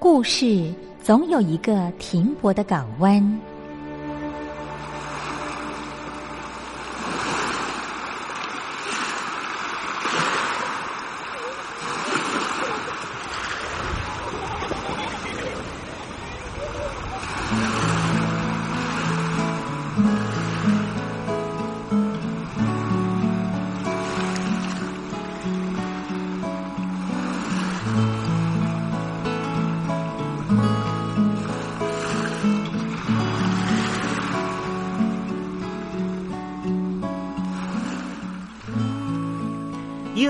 故事总有一个停泊的港湾。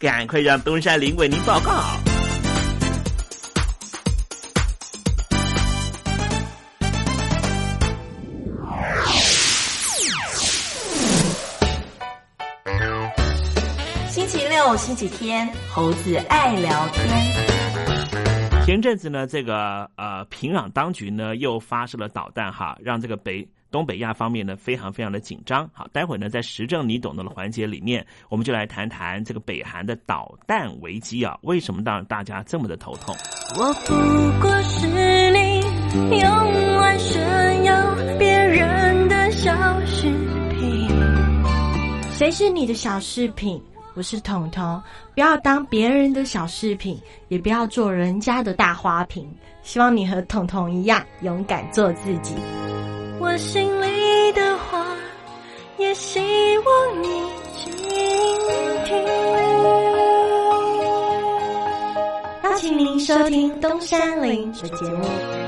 赶快让东山林为您报告。星期六、星期天，猴子爱聊天。前阵子呢，这个呃平壤当局呢又发射了导弹哈，让这个北东北亚方面呢非常非常的紧张。好，待会呢在时政你懂得的环节里面，我们就来谈谈这个北韩的导弹危机啊，为什么让大家这么的头痛？我不过是你用来炫耀别人的小饰品。谁是你的小饰品？我是彤彤，不要当别人的小饰品，也不要做人家的大花瓶。希望你和彤彤一样，勇敢做自己。我心里的话，也希望你倾听。邀请您收听东山林的节目。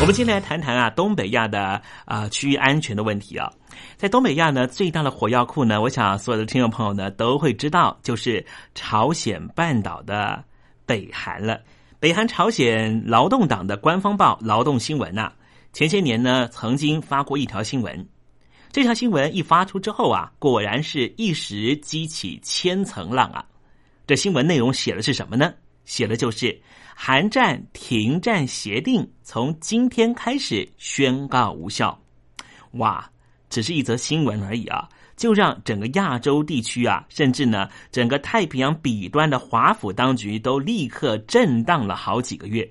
我们今天来谈谈啊，东北亚的啊区域安全的问题啊。在东北亚呢，最大的火药库呢，我想所有的听众朋友呢都会知道，就是朝鲜半岛的北韩了。北韩朝鲜劳动党的官方报《劳动新闻》呐，前些年呢曾经发过一条新闻。这条新闻一发出之后啊，果然是一时激起千层浪啊。这新闻内容写的是什么呢？写的就是韩战停战协定从今天开始宣告无效。哇！只是一则新闻而已啊，就让整个亚洲地区啊，甚至呢整个太平洋彼端的华府当局都立刻震荡了好几个月。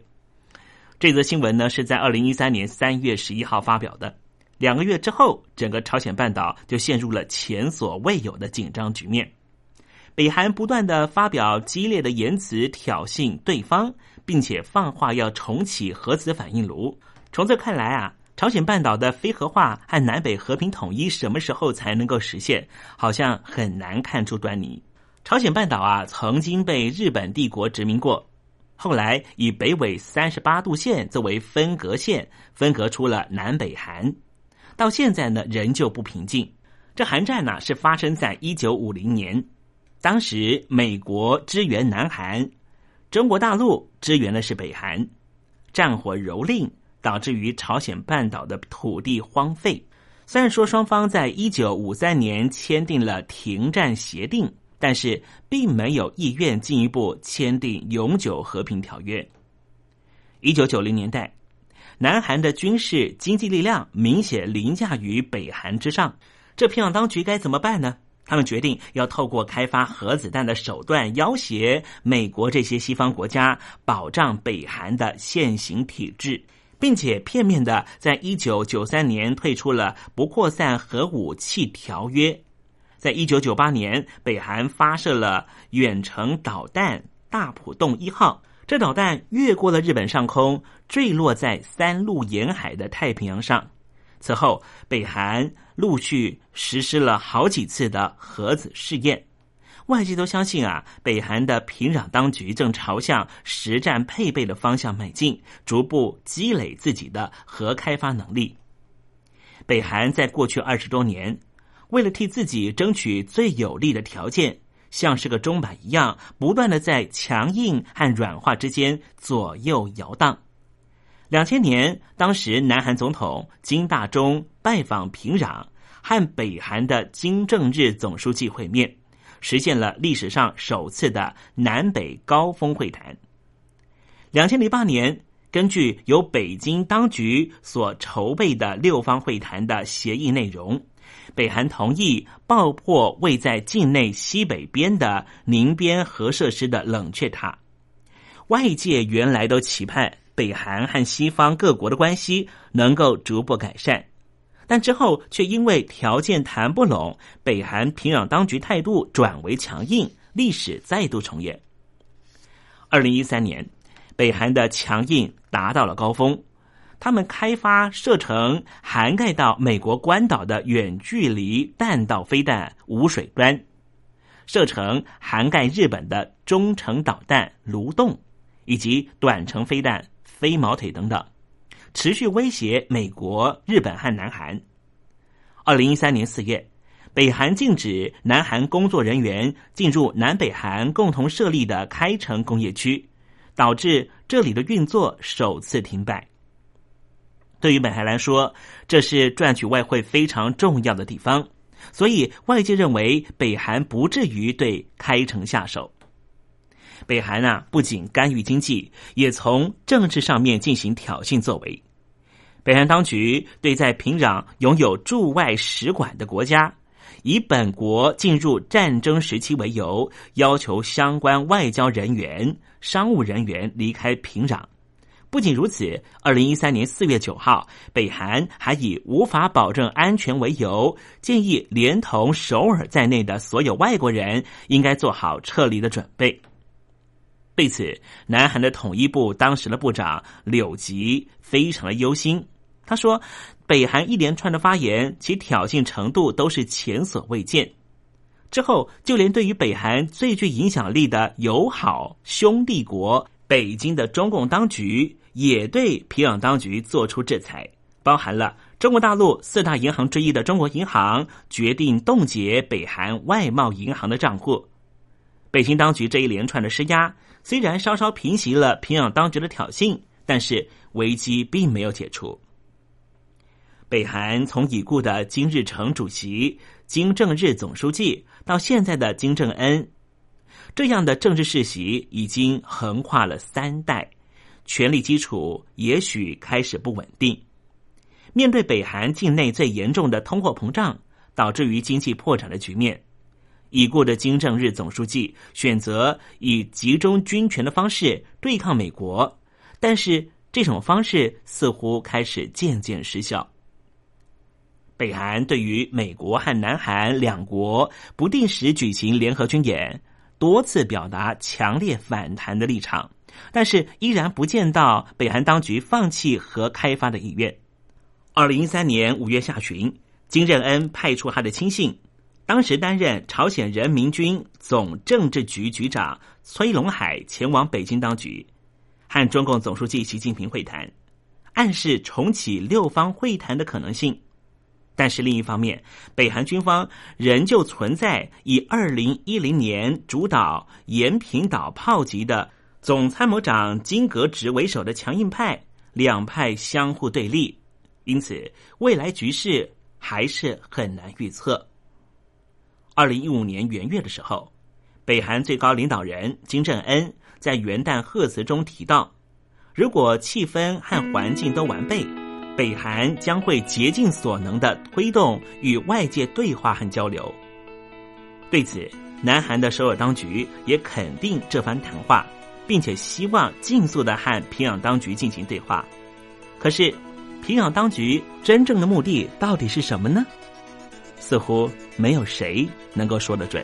这则新闻呢是在二零一三年三月十一号发表的。两个月之后，整个朝鲜半岛就陷入了前所未有的紧张局面。北韩不断的发表激烈的言辞挑衅对方，并且放话要重启核子反应炉。从这看来啊，朝鲜半岛的非核化和南北和平统一什么时候才能够实现，好像很难看出端倪。朝鲜半岛啊，曾经被日本帝国殖民过。后来以北纬三十八度线作为分隔线，分隔出了南北韩。到现在呢，仍旧不平静。这韩战呢，是发生在一九五零年，当时美国支援南韩，中国大陆支援的是北韩，战火蹂躏，导致于朝鲜半岛的土地荒废。虽然说双方在一九五三年签订了停战协定。但是并没有意愿进一步签订永久和平条约。一九九零年代，南韩的军事经济力量明显凌驾于北韩之上，这平壤当局该怎么办呢？他们决定要透过开发核子弹的手段要挟美国这些西方国家，保障北韩的现行体制，并且片面的在一九九三年退出了不扩散核武器条约。在一九九八年，北韩发射了远程导弹“大浦洞一号”。这导弹越过了日本上空，坠落在三陆沿海的太平洋上。此后，北韩陆续实施了好几次的核子试验。外界都相信啊，北韩的平壤当局正朝向实战配备的方向迈进，逐步积累自己的核开发能力。北韩在过去二十多年。为了替自己争取最有利的条件，像是个钟摆一样，不断的在强硬和软化之间左右摇荡。两千年，当时南韩总统金大中拜访平壤，和北韩的金正日总书记会面，实现了历史上首次的南北高峰会谈。两千零八年，根据由北京当局所筹备的六方会谈的协议内容。北韩同意爆破位在境内西北边的宁边核设施的冷却塔。外界原来都期盼北韩和西方各国的关系能够逐步改善，但之后却因为条件谈不拢，北韩平壤当局态度转为强硬，历史再度重演。二零一三年，北韩的强硬达到了高峰。他们开发射程涵盖到美国关岛的远距离弹道飞弹“无水端”，射程涵盖日本的中程导弹“卢洞”，以及短程飞弹“飞毛腿”等等，持续威胁美国、日本和南韩。二零一三年四月，北韩禁止南韩工作人员进入南北韩共同设立的开城工业区，导致这里的运作首次停摆。对于北韩来说，这是赚取外汇非常重要的地方，所以外界认为北韩不至于对开城下手。北韩啊，不仅干预经济，也从政治上面进行挑衅作为。北韩当局对在平壤拥有驻外使馆的国家，以本国进入战争时期为由，要求相关外交人员、商务人员离开平壤。不仅如此，二零一三年四月九号，北韩还以无法保证安全为由，建议连同首尔在内的所有外国人应该做好撤离的准备。对此，南韩的统一部当时的部长柳吉非常的忧心。他说：“北韩一连串的发言，其挑衅程度都是前所未见。之后，就连对于北韩最具影响力的友好兄弟国北京的中共当局。”也对平壤当局做出制裁，包含了中国大陆四大银行之一的中国银行决定冻结北韩外贸银行的账户。北京当局这一连串的施压，虽然稍稍平息了平壤当局的挑衅，但是危机并没有解除。北韩从已故的金日成主席、金正日总书记到现在的金正恩，这样的政治世袭已经横跨了三代。权力基础也许开始不稳定。面对北韩境内最严重的通货膨胀，导致于经济破产的局面，已故的金正日总书记选择以集中军权的方式对抗美国，但是这种方式似乎开始渐渐失效。北韩对于美国和南韩两国不定时举行联合军演，多次表达强烈反弹的立场，但是依然不见到北韩当局放弃核开发的意愿。二零一三年五月下旬，金正恩派出他的亲信，当时担任朝鲜人民军总政治局局长崔龙海前往北京当局，和中共总书记习近平会谈，暗示重启六方会谈的可能性。但是另一方面，北韩军方仍旧存在以二零一零年主导延平岛炮击的总参谋长金格直为首的强硬派，两派相互对立，因此未来局势还是很难预测。二零一五年元月的时候，北韩最高领导人金正恩在元旦贺词中提到，如果气氛和环境都完备。北韩将会竭尽所能的推动与外界对话和交流。对此，南韩的首尔当局也肯定这番谈话，并且希望尽速的和平壤当局进行对话。可是，平壤当局真正的目的到底是什么呢？似乎没有谁能够说得准。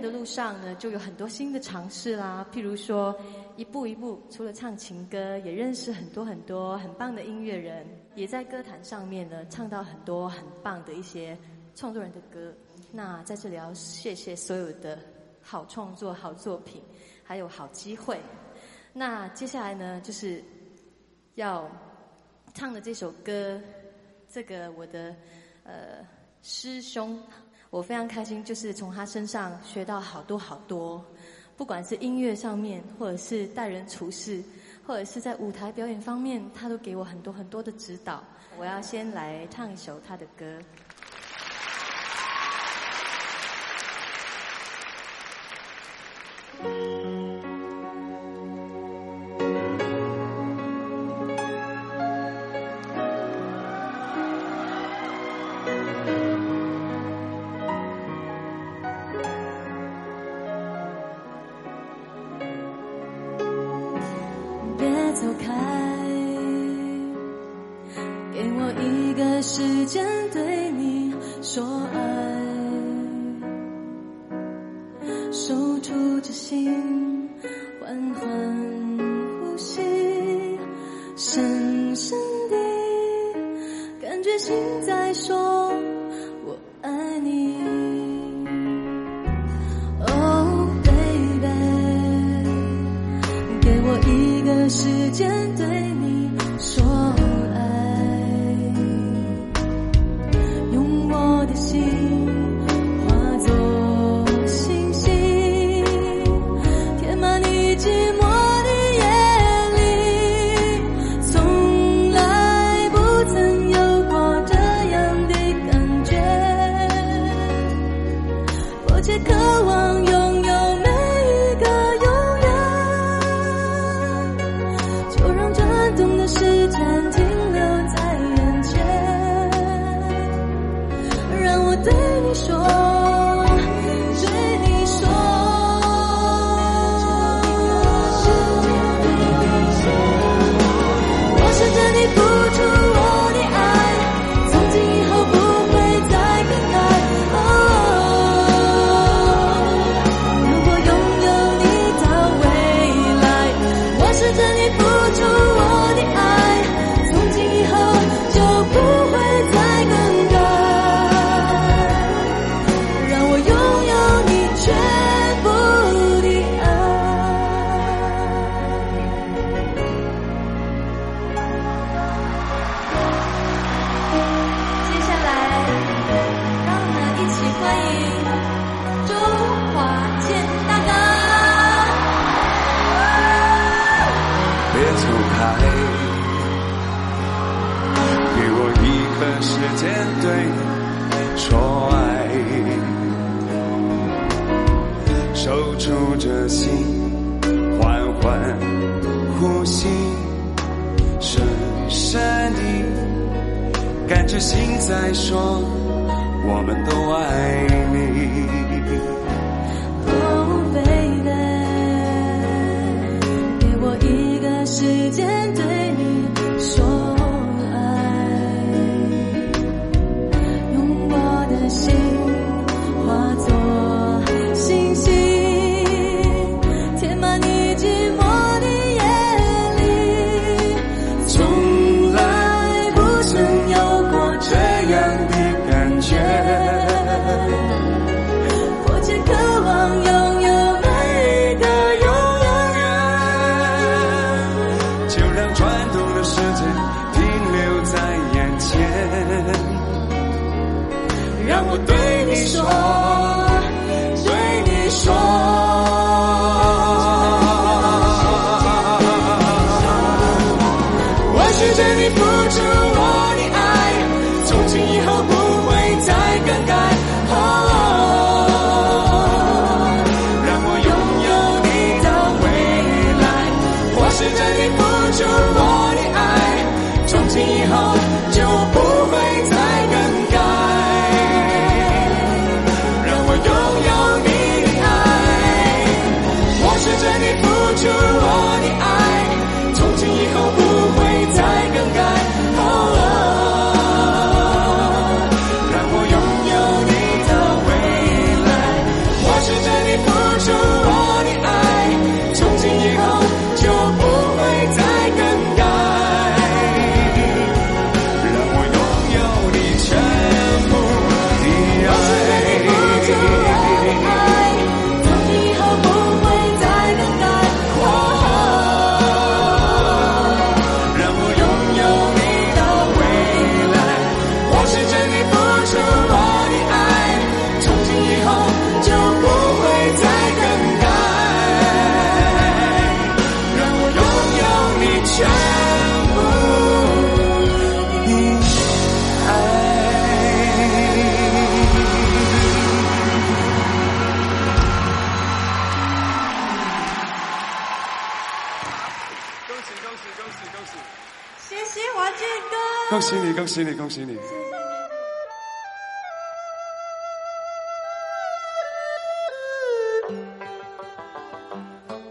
的路上呢，就有很多新的尝试啦。譬如说，一步一步，除了唱情歌，也认识很多很多很棒的音乐人，也在歌坛上面呢唱到很多很棒的一些创作人的歌。那在这里要谢谢所有的好创作、好作品，还有好机会。那接下来呢，就是要唱的这首歌，这个我的呃师兄。我非常开心，就是从他身上学到好多好多，不管是音乐上面，或者是待人处事，或者是在舞台表演方面，他都给我很多很多的指导。我要先来唱一首他的歌。再说我们都爱你。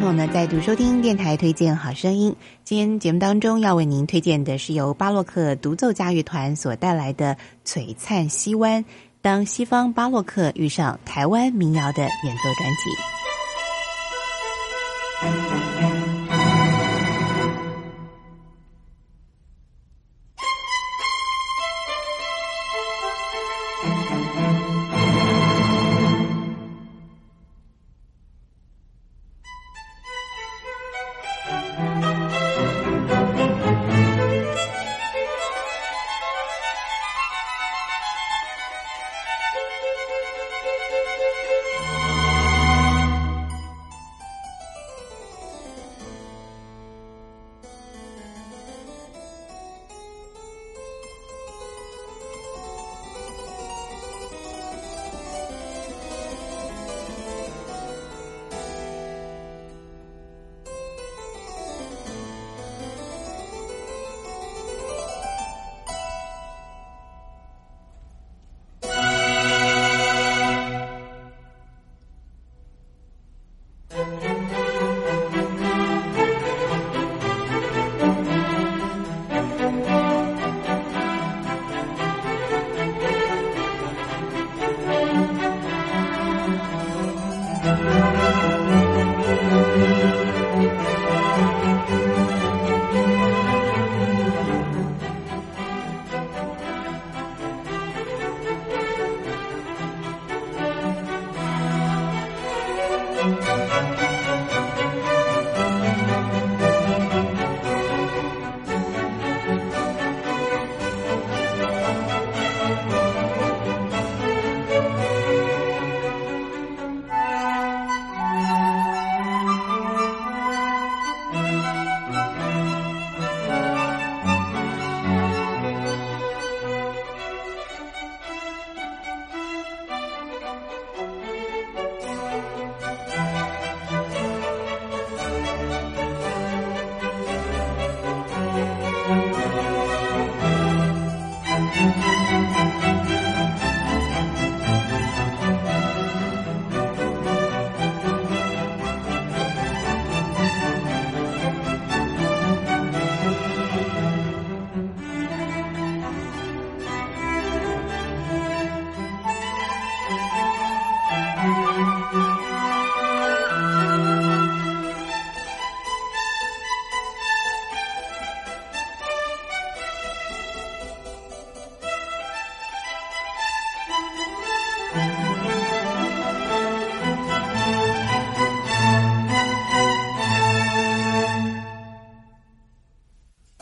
朋友呢再度收听电台推荐好声音。今天节目当中要为您推荐的是由巴洛克独奏家乐团所带来的《璀璨西湾》，当西方巴洛克遇上台湾民谣的演奏专辑。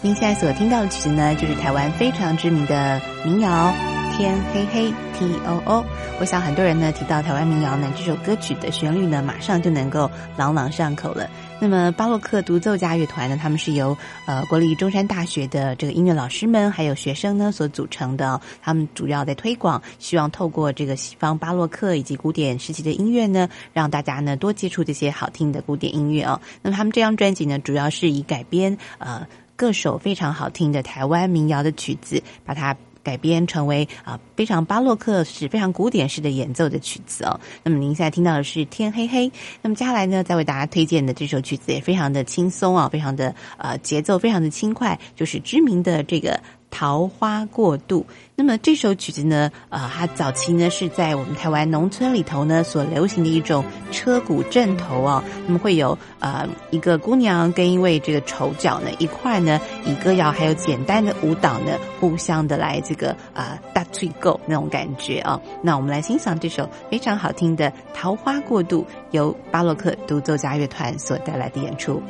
您现在所听到的曲子呢，就是台湾非常知名的民谣《天黑黑》T O O。我想很多人呢提到台湾民谣呢，这首歌曲的旋律呢，马上就能够朗朗上口了。那么巴洛克独奏家乐团呢，他们是由呃国立中山大学的这个音乐老师们还有学生呢所组成的。他们主要在推广，希望透过这个西方巴洛克以及古典时期的音乐呢，让大家呢多接触这些好听的古典音乐哦。那么他们这张专辑呢，主要是以改编呃。各首非常好听的台湾民谣的曲子，把它改编成为啊非常巴洛克式、非常古典式的演奏的曲子哦。那么您现在听到的是《天黑黑》，那么接下来呢，再为大家推荐的这首曲子也非常的轻松啊，非常的呃节奏非常的轻快，就是知名的这个。桃花过渡，那么这首曲子呢，呃，它早期呢是在我们台湾农村里头呢所流行的一种车鼓阵头哦，那么会有呃一个姑娘跟一位这个丑角呢一块呢以歌谣还有简单的舞蹈呢互相的来这个啊大吹够那种感觉啊，那我们来欣赏这首非常好听的桃花过渡，由巴洛克独奏家乐团所带来的演出。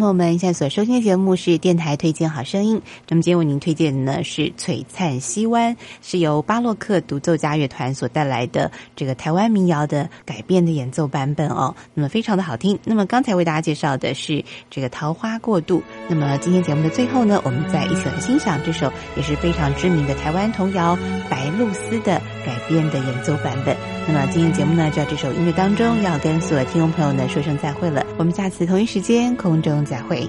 朋友们现在所收听的节目是电台推荐好声音。那么今天为您推荐的呢是《璀璨西湾》，是由巴洛克独奏家乐团所带来的这个台湾民谣的改编的演奏版本哦。那么非常的好听。那么刚才为大家介绍的是这个《桃花过渡》。那么今天节目的最后呢，我们再一起来欣赏这首也是非常知名的台湾童谣《白露丝》的改编的演奏版本。那么今天节目呢，就在这首音乐当中，要跟所有听众朋友呢说声再会了。我们下次同一时间空中再会。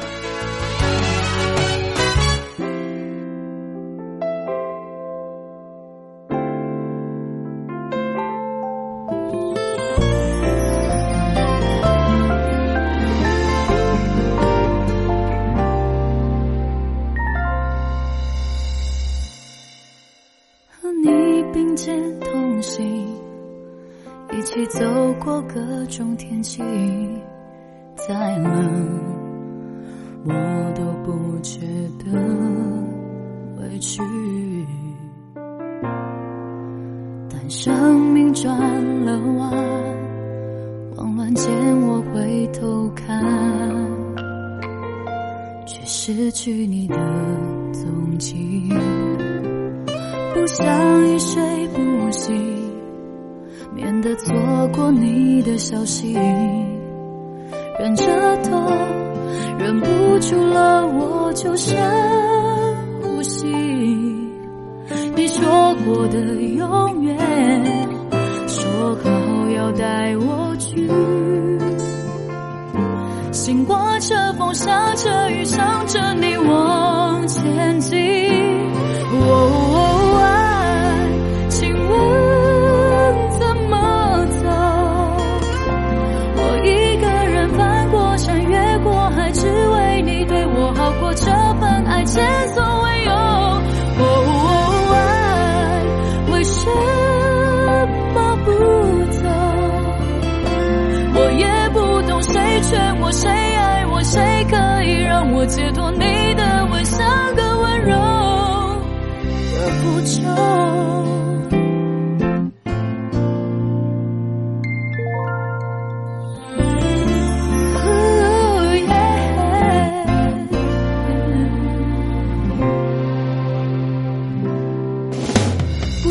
再冷我都不觉得委屈。但生命转了弯，慌乱间我回头看，却失去你的踪迹。不想一睡不醒，免得错过你的消息。忍着痛，忍不住了，我就深呼吸。你说过的永远，说好要带我去。心刮着风，下着雨，想着你往前进。Just.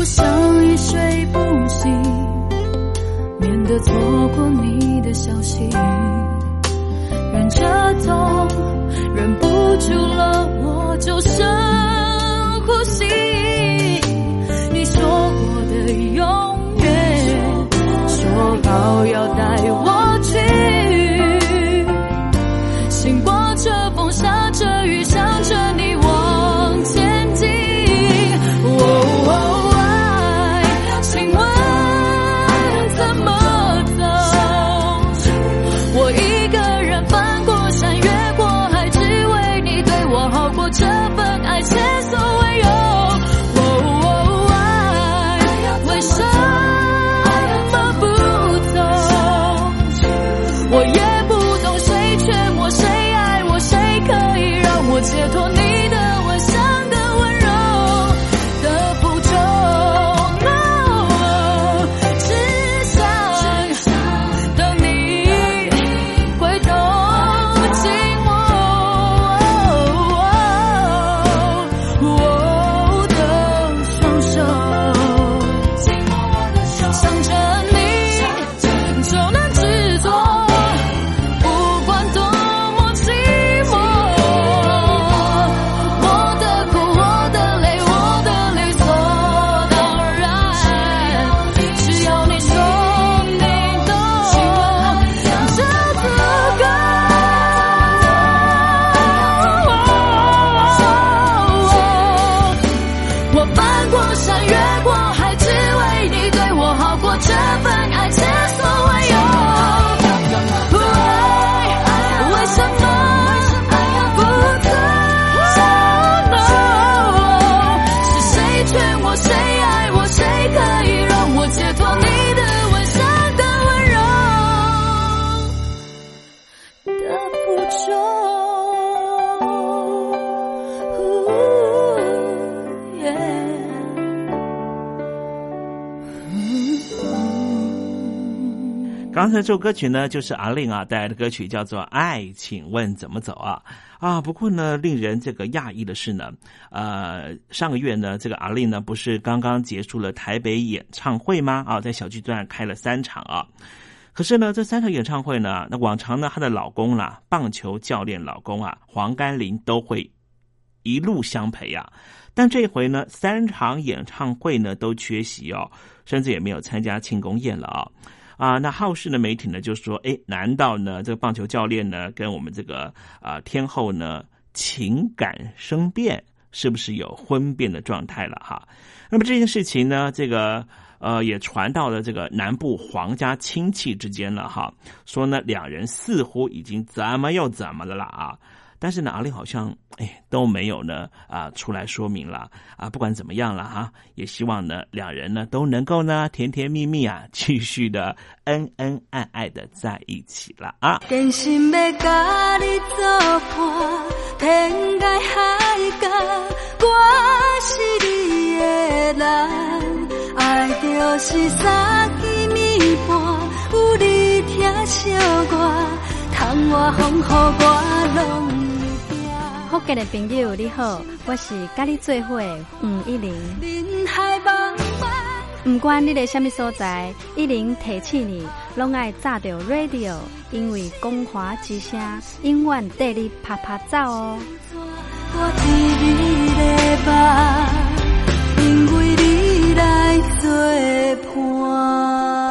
不想一睡不醒，免得错过你的消息。忍着痛，忍不住了，我就深呼吸。刚才这首歌曲呢，就是阿令啊带来的歌曲，叫做《爱，请问怎么走》啊啊！不过呢，令人这个讶异的是呢，呃，上个月呢，这个阿令呢，不是刚刚结束了台北演唱会吗？啊，在小巨蛋开了三场啊。可是呢，这三场演唱会呢，那往常呢，她的老公啦，棒球教练老公啊，黄甘霖都会一路相陪啊。但这回呢，三场演唱会呢都缺席哦，甚至也没有参加庆功宴了啊。啊，那好事的媒体呢就说：“哎，难道呢这个棒球教练呢跟我们这个啊天后呢情感生变，是不是有婚变的状态了？哈，那么这件事情呢，这个呃也传到了这个南部皇家亲戚之间了哈，说呢两人似乎已经怎么又怎么了啦啊。”但是呢，阿令好像哎都没有呢啊出来说明了啊。不管怎么样了哈，也希望呢两人呢都能够呢甜甜蜜蜜啊，继续的恩恩爱爱的在一起了啊。真心要甲你作伴，天涯海角，我是你的人，爱就是三更暝半，有你疼惜我，窗外风雨我拢。福建的朋友你好，我是甲你做伙吴一玲。不管你在什么所在，一玲提起你，拢爱炸着 radio，因为光华之声永远带你啪啪走哦。因为你来做伴。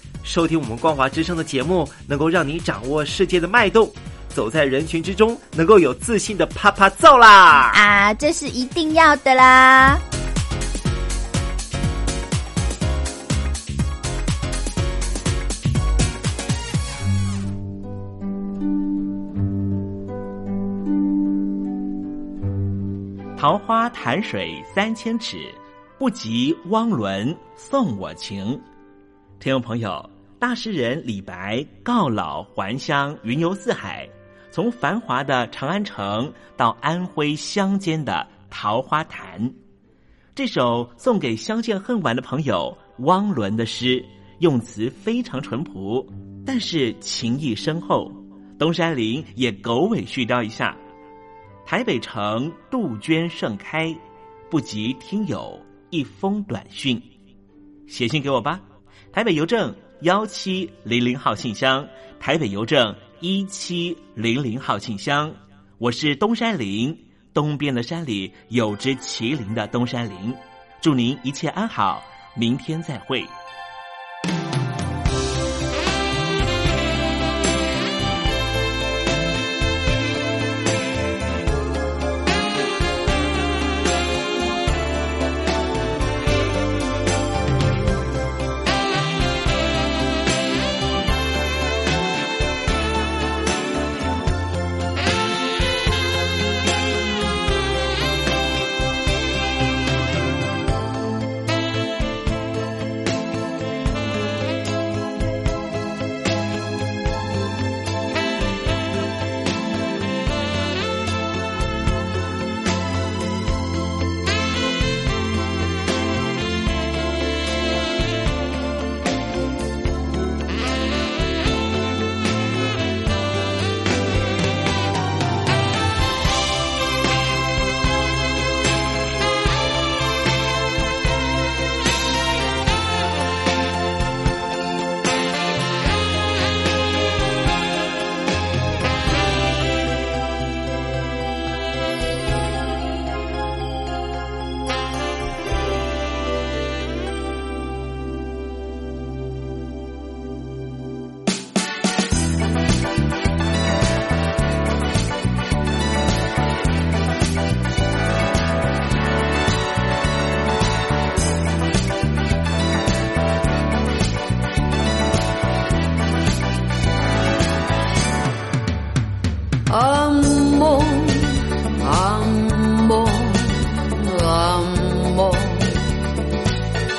收听我们光华之声的节目，能够让你掌握世界的脉动，走在人群之中，能够有自信的啪啪揍啦！啊，这是一定要的啦！桃花潭水三千尺，不及汪伦送我情。听众朋友，大诗人李白告老还乡，云游四海，从繁华的长安城到安徽乡间的桃花潭。这首送给相见恨晚的朋友汪伦的诗，用词非常淳朴，但是情意深厚。东山林也狗尾续貂一下：台北城杜鹃盛开，不及听友一封短讯。写信给我吧。台北邮政幺七零零号信箱，台北邮政一七零零号信箱。我是东山林，东边的山里有只麒麟的东山林。祝您一切安好，明天再会。